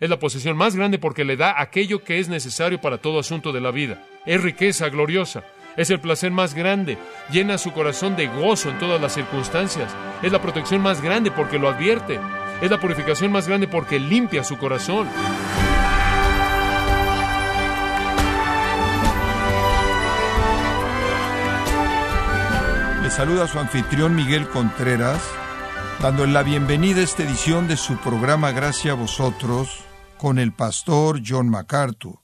Es la posesión más grande porque le da aquello que es necesario para todo asunto de la vida. Es riqueza gloriosa. Es el placer más grande. Llena su corazón de gozo en todas las circunstancias. Es la protección más grande porque lo advierte. Es la purificación más grande porque limpia su corazón. Le saluda su anfitrión Miguel Contreras, dando la bienvenida a esta edición de su programa Gracias a vosotros con el pastor John MacArthur.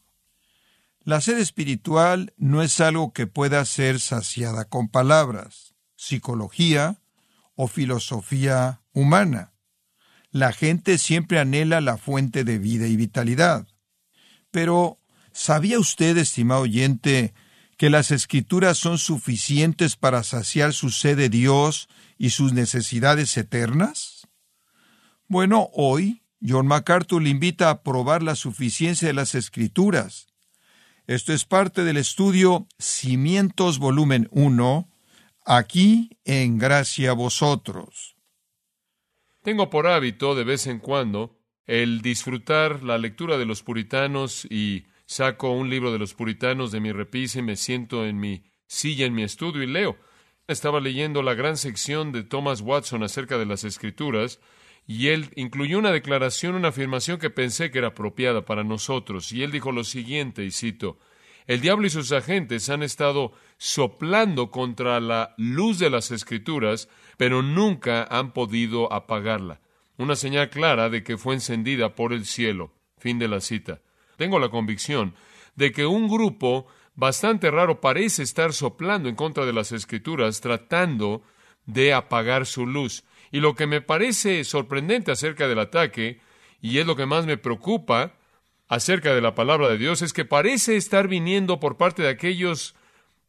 La sed espiritual no es algo que pueda ser saciada con palabras, psicología o filosofía humana. La gente siempre anhela la fuente de vida y vitalidad. Pero, ¿sabía usted, estimado oyente, que las escrituras son suficientes para saciar su sed de Dios y sus necesidades eternas? Bueno, hoy John MacArthur le invita a probar la suficiencia de las escrituras. Esto es parte del estudio Cimientos volumen 1, aquí en Gracia a vosotros. Tengo por hábito de vez en cuando el disfrutar la lectura de los puritanos y saco un libro de los puritanos de mi repisa y me siento en mi silla en mi estudio y leo. Estaba leyendo la gran sección de Thomas Watson acerca de las escrituras y él incluyó una declaración, una afirmación que pensé que era apropiada para nosotros. Y él dijo lo siguiente, y cito, el diablo y sus agentes han estado soplando contra la luz de las escrituras, pero nunca han podido apagarla. Una señal clara de que fue encendida por el cielo. Fin de la cita. Tengo la convicción de que un grupo bastante raro parece estar soplando en contra de las escrituras, tratando de apagar su luz. Y lo que me parece sorprendente acerca del ataque, y es lo que más me preocupa acerca de la palabra de Dios, es que parece estar viniendo por parte de aquellos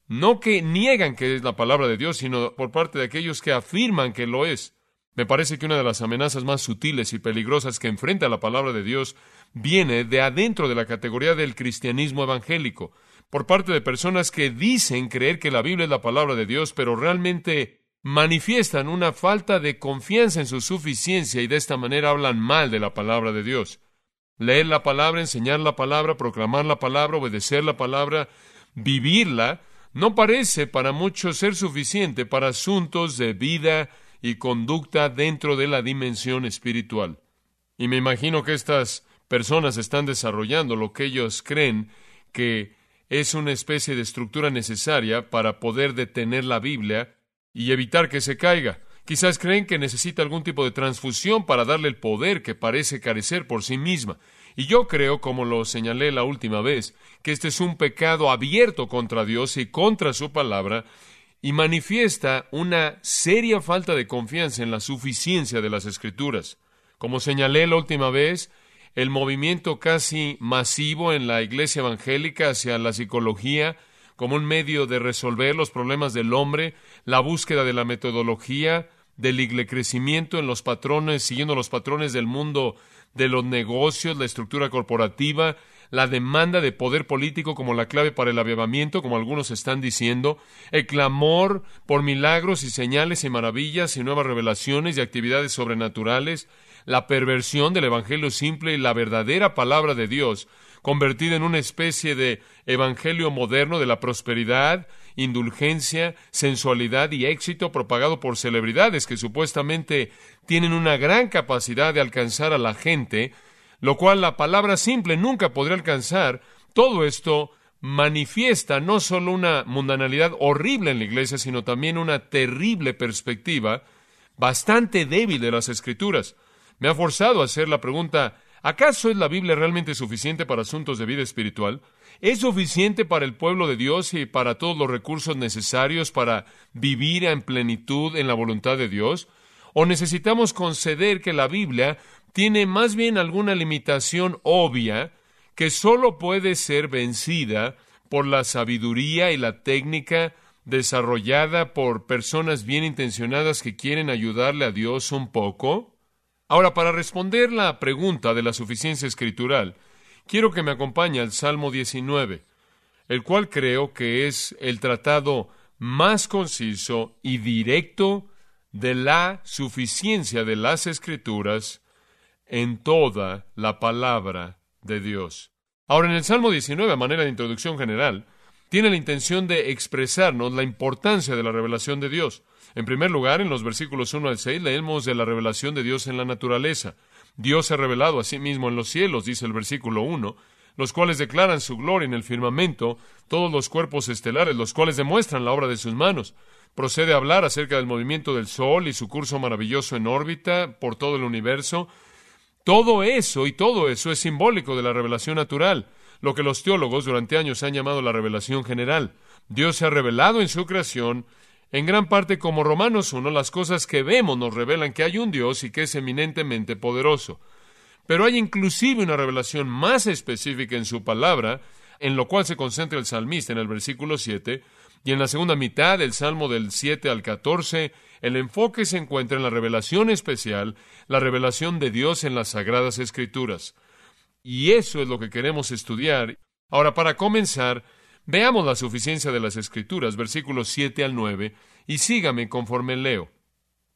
no que niegan que es la palabra de Dios, sino por parte de aquellos que afirman que lo es. Me parece que una de las amenazas más sutiles y peligrosas que enfrenta la palabra de Dios viene de adentro de la categoría del cristianismo evangélico, por parte de personas que dicen creer que la Biblia es la palabra de Dios, pero realmente manifiestan una falta de confianza en su suficiencia y de esta manera hablan mal de la palabra de Dios. Leer la palabra, enseñar la palabra, proclamar la palabra, obedecer la palabra, vivirla, no parece para muchos ser suficiente para asuntos de vida y conducta dentro de la dimensión espiritual. Y me imagino que estas personas están desarrollando lo que ellos creen que es una especie de estructura necesaria para poder detener la Biblia y evitar que se caiga. Quizás creen que necesita algún tipo de transfusión para darle el poder que parece carecer por sí misma. Y yo creo, como lo señalé la última vez, que este es un pecado abierto contra Dios y contra su palabra, y manifiesta una seria falta de confianza en la suficiencia de las Escrituras. Como señalé la última vez, el movimiento casi masivo en la iglesia evangélica hacia la psicología como un medio de resolver los problemas del hombre, la búsqueda de la metodología, del crecimiento en los patrones, siguiendo los patrones del mundo de los negocios, la estructura corporativa, la demanda de poder político como la clave para el avivamiento, como algunos están diciendo, el clamor por milagros y señales y maravillas y nuevas revelaciones y actividades sobrenaturales, la perversión del Evangelio simple y la verdadera palabra de Dios, convertida en una especie de evangelio moderno de la prosperidad, indulgencia, sensualidad y éxito propagado por celebridades que supuestamente tienen una gran capacidad de alcanzar a la gente, lo cual la palabra simple nunca podría alcanzar, todo esto manifiesta no solo una mundanalidad horrible en la iglesia, sino también una terrible perspectiva bastante débil de las escrituras. Me ha forzado a hacer la pregunta ¿Acaso es la Biblia realmente suficiente para asuntos de vida espiritual? ¿Es suficiente para el pueblo de Dios y para todos los recursos necesarios para vivir en plenitud en la voluntad de Dios? ¿O necesitamos conceder que la Biblia tiene más bien alguna limitación obvia que sólo puede ser vencida por la sabiduría y la técnica desarrollada por personas bien intencionadas que quieren ayudarle a Dios un poco? Ahora, para responder la pregunta de la suficiencia escritural, quiero que me acompañe al Salmo 19, el cual creo que es el tratado más conciso y directo de la suficiencia de las escrituras en toda la palabra de Dios. Ahora, en el Salmo 19, a manera de introducción general, tiene la intención de expresarnos la importancia de la revelación de Dios. En primer lugar, en los versículos 1 al 6 leemos de la revelación de Dios en la naturaleza. Dios se ha revelado a sí mismo en los cielos, dice el versículo 1, los cuales declaran su gloria en el firmamento, todos los cuerpos estelares, los cuales demuestran la obra de sus manos. Procede a hablar acerca del movimiento del Sol y su curso maravilloso en órbita por todo el universo. Todo eso y todo eso es simbólico de la revelación natural lo que los teólogos durante años han llamado la revelación general. Dios se ha revelado en su creación, en gran parte como Romanos 1, las cosas que vemos nos revelan que hay un Dios y que es eminentemente poderoso. Pero hay inclusive una revelación más específica en su palabra, en lo cual se concentra el salmista en el versículo 7, y en la segunda mitad del Salmo del 7 al 14, el enfoque se encuentra en la revelación especial, la revelación de Dios en las Sagradas Escrituras. Y eso es lo que queremos estudiar. Ahora, para comenzar, veamos la suficiencia de las Escrituras, versículos 7 al 9, y sígame conforme leo.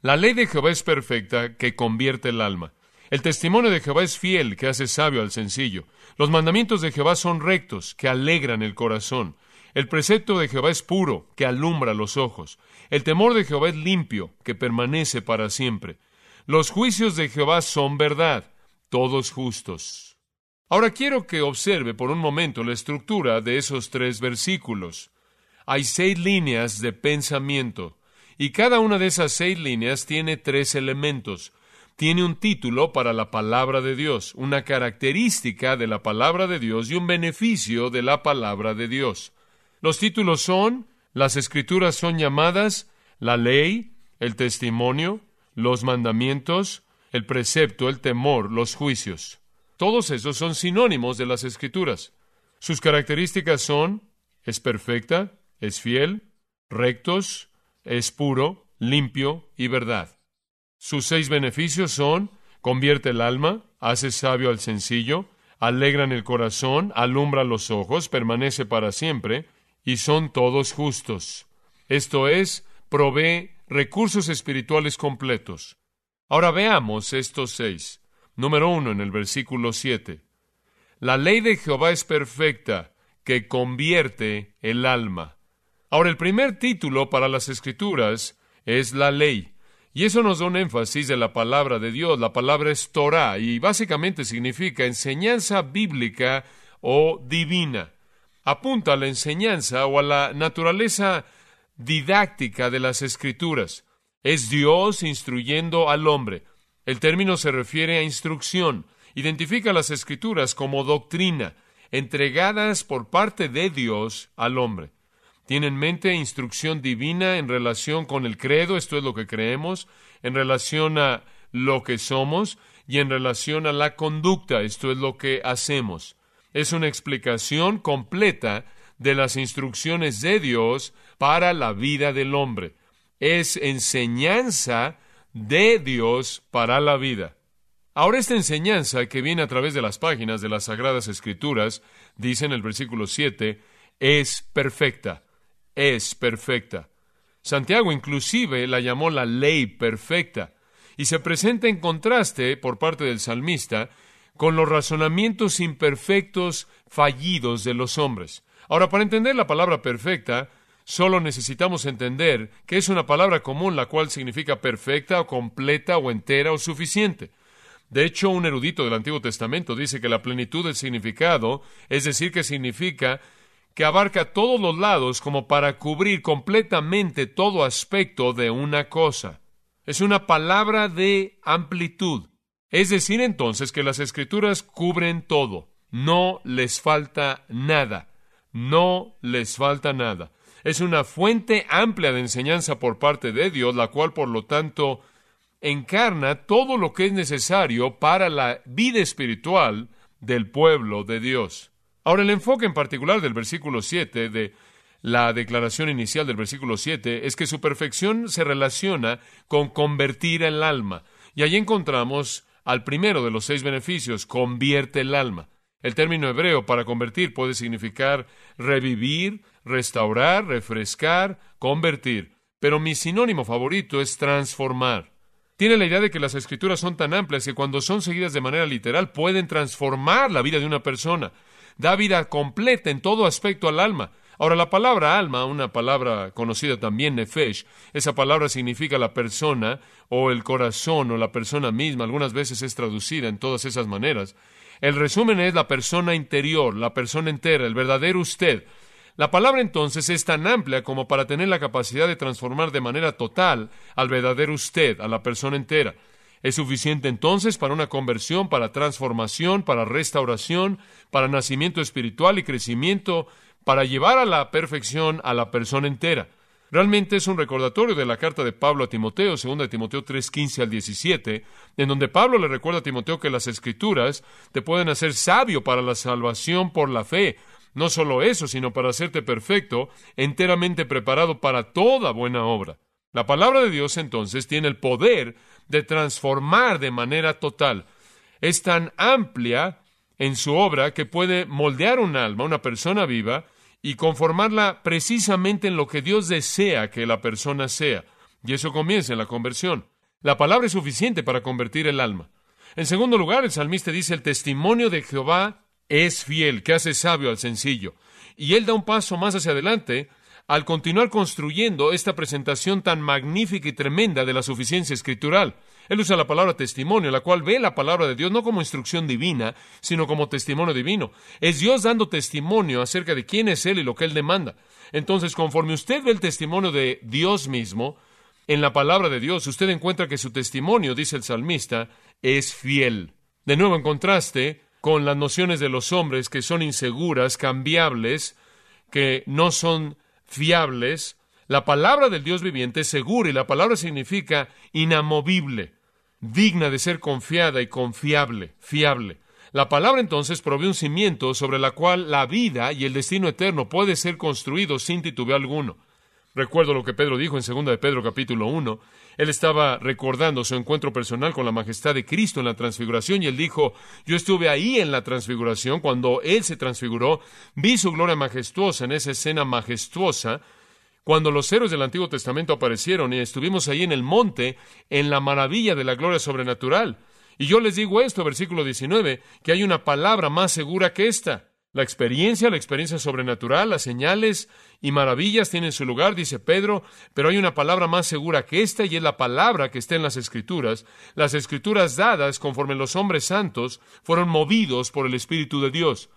La ley de Jehová es perfecta, que convierte el alma. El testimonio de Jehová es fiel, que hace sabio al sencillo. Los mandamientos de Jehová son rectos, que alegran el corazón. El precepto de Jehová es puro, que alumbra los ojos. El temor de Jehová es limpio, que permanece para siempre. Los juicios de Jehová son verdad, todos justos. Ahora quiero que observe por un momento la estructura de esos tres versículos. Hay seis líneas de pensamiento y cada una de esas seis líneas tiene tres elementos. Tiene un título para la palabra de Dios, una característica de la palabra de Dios y un beneficio de la palabra de Dios. Los títulos son, las escrituras son llamadas la ley, el testimonio, los mandamientos, el precepto, el temor, los juicios. Todos esos son sinónimos de las escrituras. Sus características son es perfecta, es fiel, rectos, es puro, limpio y verdad. Sus seis beneficios son convierte el alma, hace sabio al sencillo, alegran el corazón, alumbra los ojos, permanece para siempre, y son todos justos. Esto es, provee recursos espirituales completos. Ahora veamos estos seis. Número uno, en el versículo 7. La ley de Jehová es perfecta, que convierte el alma. Ahora, el primer título para las escrituras es la ley. Y eso nos da un énfasis de la palabra de Dios. La palabra es Torah y básicamente significa enseñanza bíblica o divina. Apunta a la enseñanza o a la naturaleza didáctica de las escrituras. Es Dios instruyendo al hombre. El término se refiere a instrucción, identifica las escrituras como doctrina, entregadas por parte de Dios al hombre. Tiene en mente instrucción divina en relación con el credo, esto es lo que creemos, en relación a lo que somos y en relación a la conducta, esto es lo que hacemos. Es una explicación completa de las instrucciones de Dios para la vida del hombre. Es enseñanza de Dios para la vida. Ahora esta enseñanza que viene a través de las páginas de las Sagradas Escrituras, dice en el versículo 7, es perfecta, es perfecta. Santiago inclusive la llamó la ley perfecta y se presenta en contraste por parte del salmista con los razonamientos imperfectos fallidos de los hombres. Ahora, para entender la palabra perfecta, Solo necesitamos entender que es una palabra común la cual significa perfecta o completa o entera o suficiente. De hecho, un erudito del Antiguo Testamento dice que la plenitud del significado, es decir, que significa que abarca todos los lados como para cubrir completamente todo aspecto de una cosa. Es una palabra de amplitud. Es decir, entonces que las escrituras cubren todo. No les falta nada. No les falta nada es una fuente amplia de enseñanza por parte de Dios, la cual, por lo tanto, encarna todo lo que es necesario para la vida espiritual del pueblo de Dios. Ahora, el enfoque en particular del versículo 7 de la declaración inicial del versículo 7 es que su perfección se relaciona con convertir el alma. Y ahí encontramos al primero de los seis beneficios, convierte el alma. El término hebreo para convertir puede significar revivir, restaurar, refrescar, convertir. Pero mi sinónimo favorito es transformar. Tiene la idea de que las escrituras son tan amplias que cuando son seguidas de manera literal pueden transformar la vida de una persona. Da vida completa en todo aspecto al alma. Ahora, la palabra alma, una palabra conocida también nefesh, esa palabra significa la persona o el corazón o la persona misma, algunas veces es traducida en todas esas maneras. El resumen es la persona interior, la persona entera, el verdadero usted. La palabra entonces es tan amplia como para tener la capacidad de transformar de manera total al verdadero usted, a la persona entera. Es suficiente entonces para una conversión, para transformación, para restauración, para nacimiento espiritual y crecimiento, para llevar a la perfección a la persona entera. Realmente es un recordatorio de la carta de Pablo a Timoteo, 2 de Timoteo 3, 15 al 17, en donde Pablo le recuerda a Timoteo que las escrituras te pueden hacer sabio para la salvación por la fe. No solo eso, sino para hacerte perfecto, enteramente preparado para toda buena obra. La palabra de Dios entonces tiene el poder de transformar de manera total. Es tan amplia en su obra que puede moldear un alma, una persona viva, y conformarla precisamente en lo que Dios desea que la persona sea. Y eso comienza en la conversión. La palabra es suficiente para convertir el alma. En segundo lugar, el salmista dice, el testimonio de Jehová es fiel, que hace sabio al sencillo. Y él da un paso más hacia adelante al continuar construyendo esta presentación tan magnífica y tremenda de la suficiencia escritural. Él usa la palabra testimonio, la cual ve la palabra de Dios no como instrucción divina, sino como testimonio divino. Es Dios dando testimonio acerca de quién es Él y lo que Él demanda. Entonces, conforme usted ve el testimonio de Dios mismo, en la palabra de Dios, usted encuentra que su testimonio, dice el salmista, es fiel. De nuevo, en contraste con las nociones de los hombres que son inseguras, cambiables, que no son fiables, la palabra del Dios viviente es segura y la palabra significa inamovible digna de ser confiada y confiable, fiable. La palabra entonces provee un cimiento sobre la cual la vida y el destino eterno puede ser construido sin titubeo alguno. Recuerdo lo que Pedro dijo en 2 de Pedro capítulo 1. Él estaba recordando su encuentro personal con la majestad de Cristo en la transfiguración y él dijo, yo estuve ahí en la transfiguración cuando él se transfiguró, vi su gloria majestuosa en esa escena majestuosa cuando los héroes del Antiguo Testamento aparecieron y estuvimos ahí en el monte, en la maravilla de la gloria sobrenatural. Y yo les digo esto, versículo 19, que hay una palabra más segura que esta. La experiencia, la experiencia sobrenatural, las señales y maravillas tienen su lugar, dice Pedro, pero hay una palabra más segura que esta y es la palabra que está en las Escrituras, las Escrituras dadas conforme los hombres santos fueron movidos por el Espíritu de Dios.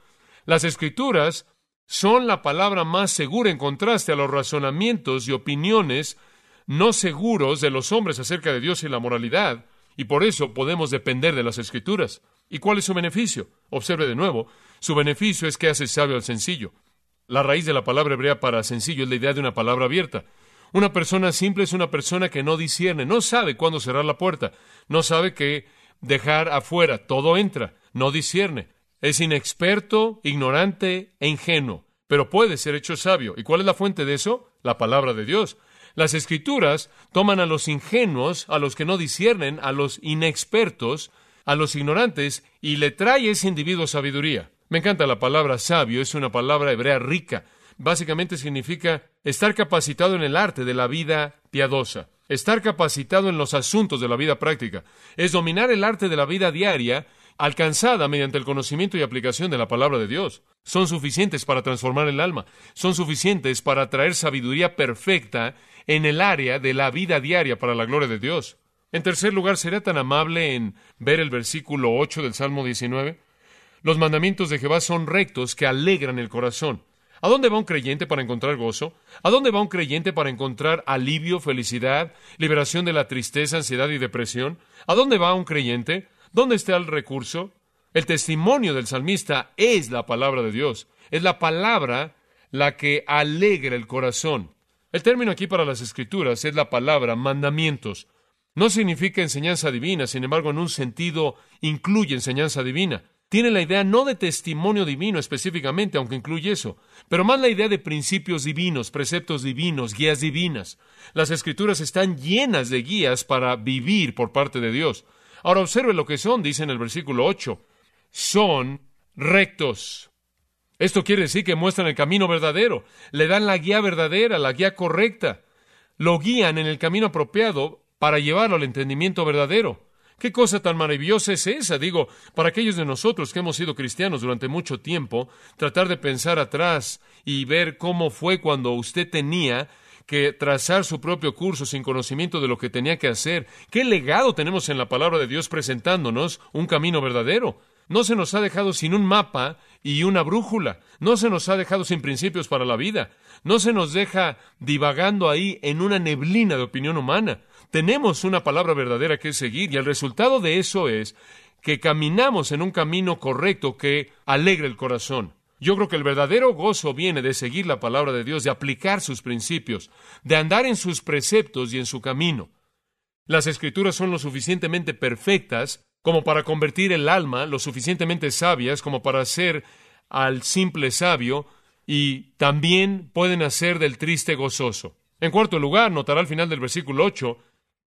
Las Escrituras son la palabra más segura en contraste a los razonamientos y opiniones no seguros de los hombres acerca de Dios y la moralidad, y por eso podemos depender de las escrituras. ¿Y cuál es su beneficio? Observe de nuevo, su beneficio es que hace sabio al sencillo. La raíz de la palabra hebrea para sencillo es la idea de una palabra abierta. Una persona simple es una persona que no discierne, no sabe cuándo cerrar la puerta, no sabe qué dejar afuera, todo entra, no discierne. Es inexperto, ignorante e ingenuo, pero puede ser hecho sabio. ¿Y cuál es la fuente de eso? La palabra de Dios. Las escrituras toman a los ingenuos, a los que no disciernen, a los inexpertos, a los ignorantes, y le trae ese individuo sabiduría. Me encanta la palabra sabio, es una palabra hebrea rica. Básicamente significa estar capacitado en el arte de la vida piadosa, estar capacitado en los asuntos de la vida práctica, es dominar el arte de la vida diaria alcanzada mediante el conocimiento y aplicación de la palabra de Dios. Son suficientes para transformar el alma, son suficientes para traer sabiduría perfecta en el área de la vida diaria para la gloria de Dios. En tercer lugar, ¿será tan amable en ver el versículo 8 del Salmo 19? Los mandamientos de Jehová son rectos que alegran el corazón. ¿A dónde va un creyente para encontrar gozo? ¿A dónde va un creyente para encontrar alivio, felicidad, liberación de la tristeza, ansiedad y depresión? ¿A dónde va un creyente? ¿Dónde está el recurso? El testimonio del salmista es la palabra de Dios. Es la palabra la que alegra el corazón. El término aquí para las escrituras es la palabra mandamientos. No significa enseñanza divina, sin embargo, en un sentido incluye enseñanza divina. Tiene la idea no de testimonio divino específicamente, aunque incluye eso, pero más la idea de principios divinos, preceptos divinos, guías divinas. Las escrituras están llenas de guías para vivir por parte de Dios. Ahora observe lo que son, dice en el versículo 8. Son rectos. Esto quiere decir que muestran el camino verdadero, le dan la guía verdadera, la guía correcta, lo guían en el camino apropiado para llevarlo al entendimiento verdadero. ¿Qué cosa tan maravillosa es esa? Digo, para aquellos de nosotros que hemos sido cristianos durante mucho tiempo, tratar de pensar atrás y ver cómo fue cuando usted tenía que trazar su propio curso sin conocimiento de lo que tenía que hacer. ¿Qué legado tenemos en la palabra de Dios presentándonos un camino verdadero? No se nos ha dejado sin un mapa y una brújula. No se nos ha dejado sin principios para la vida. No se nos deja divagando ahí en una neblina de opinión humana. Tenemos una palabra verdadera que seguir y el resultado de eso es que caminamos en un camino correcto que alegre el corazón. Yo creo que el verdadero gozo viene de seguir la palabra de Dios, de aplicar sus principios, de andar en sus preceptos y en su camino. Las escrituras son lo suficientemente perfectas como para convertir el alma, lo suficientemente sabias como para hacer al simple sabio y también pueden hacer del triste gozoso. En cuarto lugar, notará al final del versículo 8,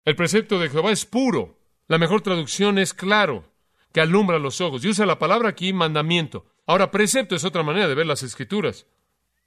el precepto de Jehová es puro. La mejor traducción es claro, que alumbra los ojos. Y usa la palabra aquí mandamiento. Ahora, precepto es otra manera de ver las escrituras.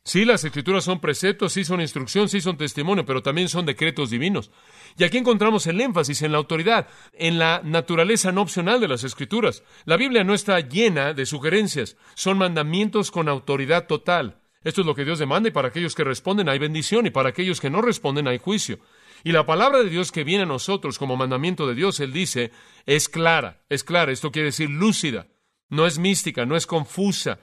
Sí, las escrituras son preceptos, sí son instrucción, sí son testimonio, pero también son decretos divinos. Y aquí encontramos el énfasis en la autoridad, en la naturaleza no opcional de las escrituras. La Biblia no está llena de sugerencias, son mandamientos con autoridad total. Esto es lo que Dios demanda y para aquellos que responden hay bendición y para aquellos que no responden hay juicio. Y la palabra de Dios que viene a nosotros como mandamiento de Dios, Él dice, es clara, es clara, esto quiere decir lúcida, no es mística, no es confusa,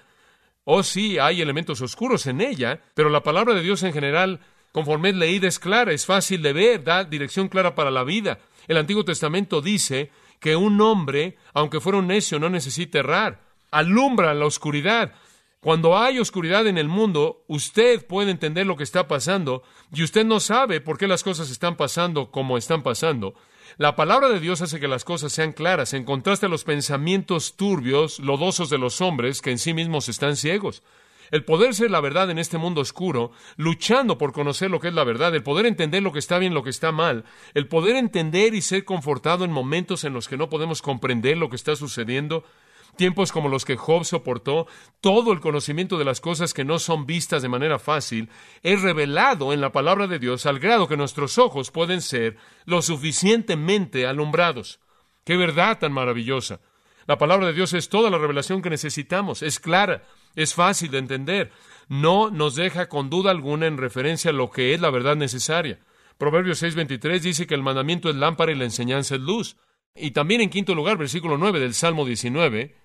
Oh, sí, hay elementos oscuros en ella, pero la palabra de Dios en general, conforme es leída, es clara, es fácil de ver, da dirección clara para la vida. El Antiguo Testamento dice que un hombre, aunque fuera un necio, no necesita errar. Alumbra la oscuridad. Cuando hay oscuridad en el mundo, usted puede entender lo que está pasando y usted no sabe por qué las cosas están pasando como están pasando. La palabra de Dios hace que las cosas sean claras, en contraste a los pensamientos turbios, lodosos de los hombres que en sí mismos están ciegos. El poder ser la verdad en este mundo oscuro, luchando por conocer lo que es la verdad, el poder entender lo que está bien, lo que está mal, el poder entender y ser confortado en momentos en los que no podemos comprender lo que está sucediendo, tiempos como los que Job soportó, todo el conocimiento de las cosas que no son vistas de manera fácil es revelado en la palabra de Dios al grado que nuestros ojos pueden ser lo suficientemente alumbrados. ¡Qué verdad tan maravillosa! La palabra de Dios es toda la revelación que necesitamos, es clara, es fácil de entender, no nos deja con duda alguna en referencia a lo que es la verdad necesaria. Proverbios 6:23 dice que el mandamiento es lámpara y la enseñanza es luz. Y también en quinto lugar, versículo 9 del Salmo 19,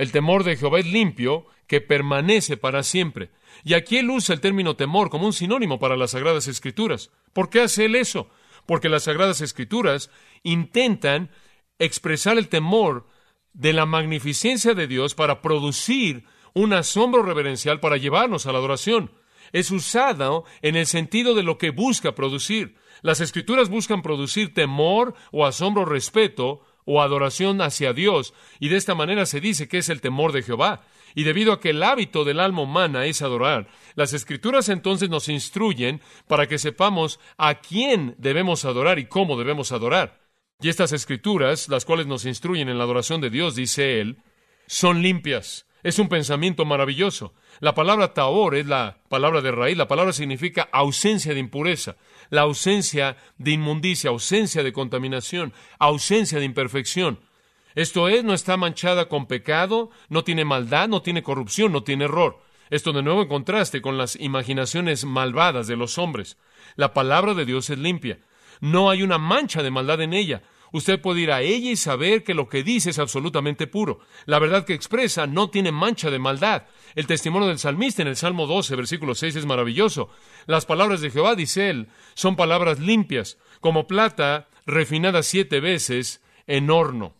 el temor de Jehová es limpio, que permanece para siempre. Y aquí él usa el término temor como un sinónimo para las Sagradas Escrituras. ¿Por qué hace él eso? Porque las Sagradas Escrituras intentan expresar el temor de la magnificencia de Dios para producir un asombro reverencial para llevarnos a la adoración. Es usado en el sentido de lo que busca producir. Las escrituras buscan producir temor o asombro respeto o adoración hacia Dios, y de esta manera se dice que es el temor de Jehová. Y debido a que el hábito del alma humana es adorar, las escrituras entonces nos instruyen para que sepamos a quién debemos adorar y cómo debemos adorar. Y estas escrituras, las cuales nos instruyen en la adoración de Dios, dice él, son limpias. Es un pensamiento maravilloso. La palabra taor es la palabra de raíz. La palabra significa ausencia de impureza la ausencia de inmundicia, ausencia de contaminación, ausencia de imperfección. Esto es, no está manchada con pecado, no tiene maldad, no tiene corrupción, no tiene error. Esto de nuevo en contraste con las imaginaciones malvadas de los hombres. La palabra de Dios es limpia. No hay una mancha de maldad en ella. Usted puede ir a ella y saber que lo que dice es absolutamente puro. La verdad que expresa no tiene mancha de maldad. El testimonio del salmista en el Salmo 12, versículo 6 es maravilloso. Las palabras de Jehová, dice él, son palabras limpias, como plata refinada siete veces en horno.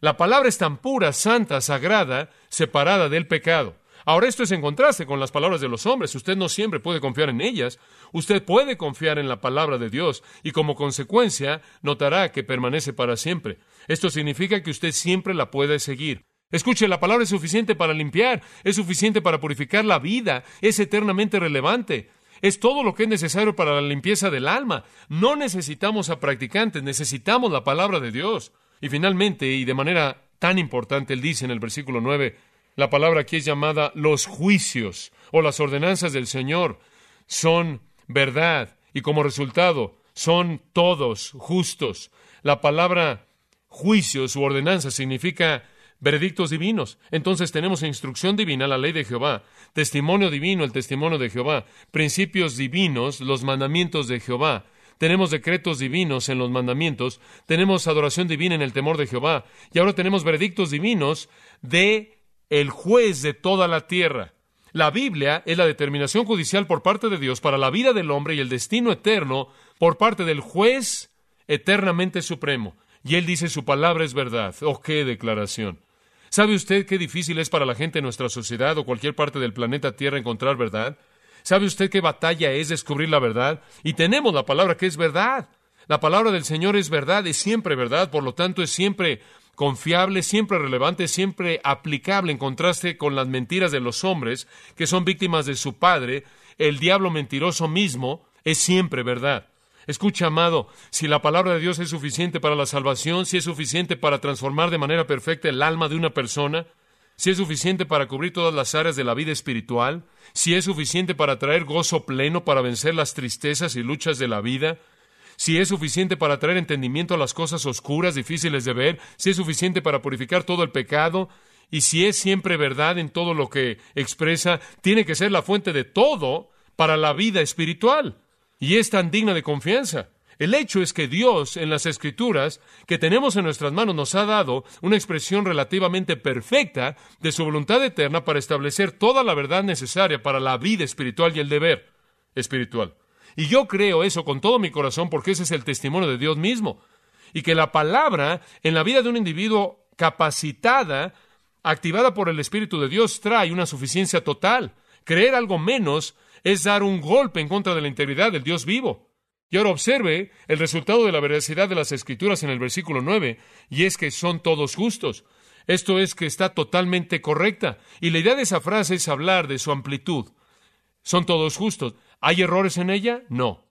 La palabra es tan pura, santa, sagrada, separada del pecado. Ahora esto es en contraste con las palabras de los hombres. Usted no siempre puede confiar en ellas. Usted puede confiar en la palabra de Dios y como consecuencia notará que permanece para siempre. Esto significa que usted siempre la puede seguir. Escuche, la palabra es suficiente para limpiar, es suficiente para purificar la vida, es eternamente relevante. Es todo lo que es necesario para la limpieza del alma. No necesitamos a practicantes, necesitamos la palabra de Dios. Y finalmente, y de manera tan importante, él dice en el versículo 9, la palabra aquí es llamada los juicios o las ordenanzas del Señor. Son verdad y como resultado son todos justos. La palabra juicios u ordenanza significa veredictos divinos. Entonces tenemos instrucción divina, la ley de Jehová, testimonio divino, el testimonio de Jehová, principios divinos, los mandamientos de Jehová. Tenemos decretos divinos en los mandamientos, tenemos adoración divina en el temor de Jehová, y ahora tenemos veredictos divinos de el juez de toda la tierra. La Biblia es la determinación judicial por parte de Dios para la vida del hombre y el destino eterno por parte del juez eternamente supremo. Y él dice su palabra es verdad. Oh, qué declaración. ¿Sabe usted qué difícil es para la gente en nuestra sociedad o cualquier parte del planeta Tierra encontrar verdad? ¿Sabe usted qué batalla es descubrir la verdad? Y tenemos la palabra que es verdad. La palabra del Señor es verdad, es siempre verdad, por lo tanto es siempre confiable, siempre relevante, siempre aplicable en contraste con las mentiras de los hombres que son víctimas de su padre, el diablo mentiroso mismo, es siempre verdad. Escucha, amado, si la palabra de Dios es suficiente para la salvación, si es suficiente para transformar de manera perfecta el alma de una persona, si es suficiente para cubrir todas las áreas de la vida espiritual, si es suficiente para traer gozo pleno para vencer las tristezas y luchas de la vida, si es suficiente para traer entendimiento a las cosas oscuras, difíciles de ver, si es suficiente para purificar todo el pecado, y si es siempre verdad en todo lo que expresa, tiene que ser la fuente de todo para la vida espiritual y es tan digna de confianza. El hecho es que Dios en las escrituras que tenemos en nuestras manos nos ha dado una expresión relativamente perfecta de su voluntad eterna para establecer toda la verdad necesaria para la vida espiritual y el deber espiritual. Y yo creo eso con todo mi corazón porque ese es el testimonio de Dios mismo. Y que la palabra en la vida de un individuo capacitada, activada por el Espíritu de Dios, trae una suficiencia total. Creer algo menos es dar un golpe en contra de la integridad del Dios vivo. Y ahora observe el resultado de la veracidad de las Escrituras en el versículo 9, y es que son todos justos. Esto es que está totalmente correcta. Y la idea de esa frase es hablar de su amplitud. Son todos justos. ¿Hay errores en ella? No.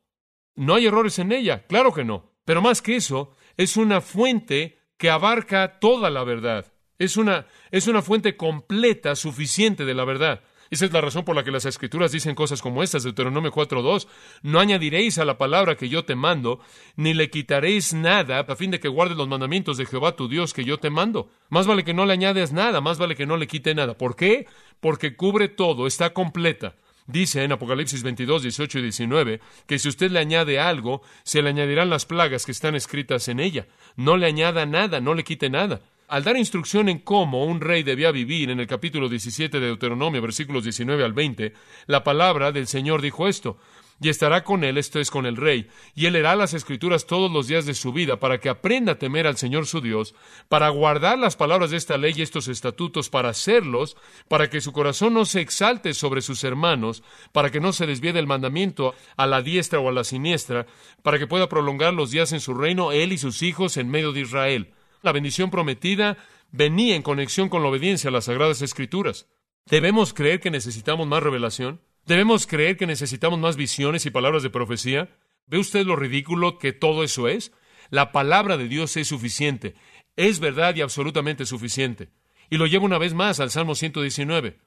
No hay errores en ella, claro que no. Pero más que eso, es una fuente que abarca toda la verdad. Es una, es una fuente completa, suficiente de la verdad. Esa es la razón por la que las escrituras dicen cosas como estas, Deuteronomio 4.2, no añadiréis a la palabra que yo te mando, ni le quitaréis nada, a fin de que guardes los mandamientos de Jehová tu Dios que yo te mando. Más vale que no le añades nada, más vale que no le quite nada. ¿Por qué? Porque cubre todo, está completa. Dice en Apocalipsis 22, 18 y 19 que si usted le añade algo, se le añadirán las plagas que están escritas en ella. No le añada nada, no le quite nada. Al dar instrucción en cómo un rey debía vivir en el capítulo 17 de Deuteronomio, versículos 19 al 20, la palabra del Señor dijo esto, y estará con él, esto es con el rey, y él leerá las escrituras todos los días de su vida para que aprenda a temer al Señor su Dios, para guardar las palabras de esta ley y estos estatutos, para hacerlos, para que su corazón no se exalte sobre sus hermanos, para que no se desvíe del mandamiento a la diestra o a la siniestra, para que pueda prolongar los días en su reino, él y sus hijos en medio de Israel la bendición prometida venía en conexión con la obediencia a las Sagradas Escrituras. ¿Debemos creer que necesitamos más revelación? ¿Debemos creer que necesitamos más visiones y palabras de profecía? ¿Ve usted lo ridículo que todo eso es? La palabra de Dios es suficiente, es verdad y absolutamente suficiente. Y lo llevo una vez más al Salmo 119,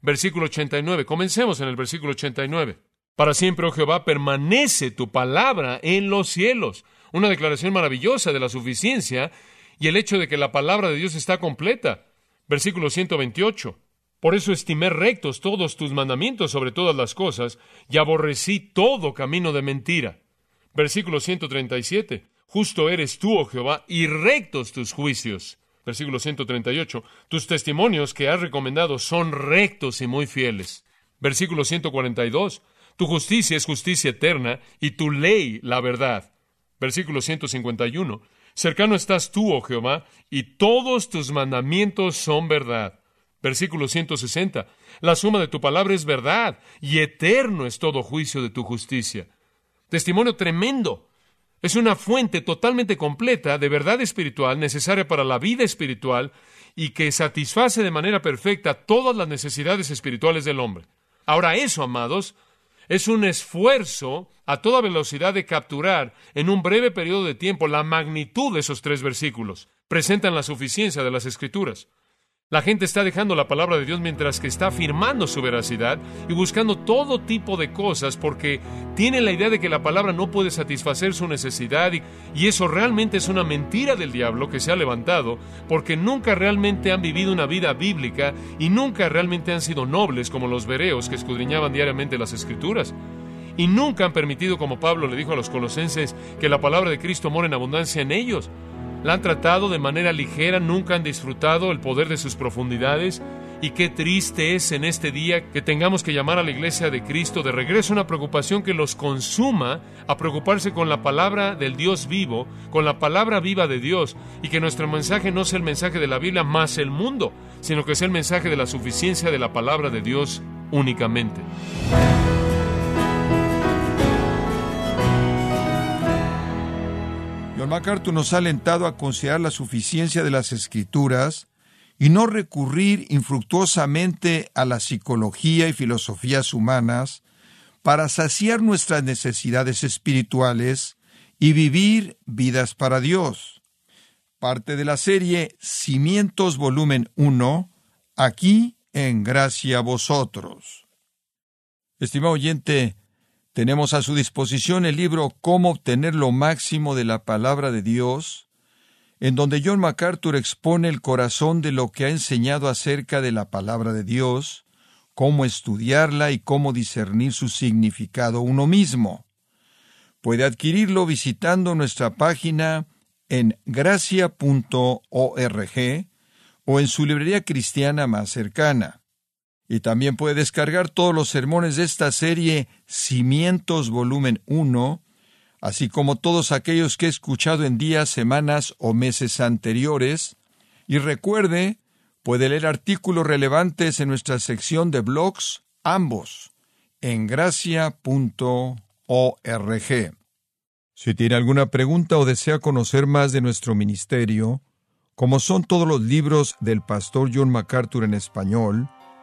versículo 89. Comencemos en el versículo 89. Para siempre, oh Jehová, permanece tu palabra en los cielos. Una declaración maravillosa de la suficiencia y el hecho de que la palabra de Dios está completa. Versículo 128. Por eso estimé rectos todos tus mandamientos sobre todas las cosas, y aborrecí todo camino de mentira. Versículo 137. Justo eres tú, oh Jehová, y rectos tus juicios. Versículo 138. Tus testimonios que has recomendado son rectos y muy fieles. Versículo 142. Tu justicia es justicia eterna y tu ley la verdad. Versículo 151. Cercano estás tú, oh Jehová, y todos tus mandamientos son verdad. Versículo 160. La suma de tu palabra es verdad, y eterno es todo juicio de tu justicia. Testimonio tremendo. Es una fuente totalmente completa de verdad espiritual necesaria para la vida espiritual y que satisface de manera perfecta todas las necesidades espirituales del hombre. Ahora eso, amados, es un esfuerzo a toda velocidad de capturar en un breve periodo de tiempo la magnitud de esos tres versículos. Presentan la suficiencia de las Escrituras. La gente está dejando la palabra de Dios mientras que está afirmando su veracidad y buscando todo tipo de cosas porque tienen la idea de que la palabra no puede satisfacer su necesidad y, y, eso realmente es una mentira del diablo que se ha levantado porque nunca realmente han vivido una vida bíblica y nunca realmente han sido nobles como los bereos que escudriñaban diariamente las escrituras. Y nunca han permitido, como Pablo le dijo a los colosenses, que la palabra de Cristo mora en abundancia en ellos la han tratado de manera ligera, nunca han disfrutado el poder de sus profundidades. Y qué triste es en este día que tengamos que llamar a la iglesia de Cristo de regreso una preocupación que los consuma a preocuparse con la palabra del Dios vivo, con la palabra viva de Dios, y que nuestro mensaje no sea el mensaje de la Biblia más el mundo, sino que sea el mensaje de la suficiencia de la palabra de Dios únicamente. MacArthur nos ha alentado a considerar la suficiencia de las escrituras y no recurrir infructuosamente a la psicología y filosofías humanas para saciar nuestras necesidades espirituales y vivir vidas para Dios. Parte de la serie Cimientos volumen 1, aquí en Gracia a vosotros. Estimado oyente, tenemos a su disposición el libro Cómo obtener lo máximo de la palabra de Dios, en donde John MacArthur expone el corazón de lo que ha enseñado acerca de la palabra de Dios, cómo estudiarla y cómo discernir su significado uno mismo. Puede adquirirlo visitando nuestra página en gracia.org o en su librería cristiana más cercana. Y también puede descargar todos los sermones de esta serie Cimientos Volumen 1, así como todos aquellos que he escuchado en días, semanas o meses anteriores. Y recuerde, puede leer artículos relevantes en nuestra sección de blogs, ambos, en gracia.org. Si tiene alguna pregunta o desea conocer más de nuestro ministerio, como son todos los libros del pastor John MacArthur en español,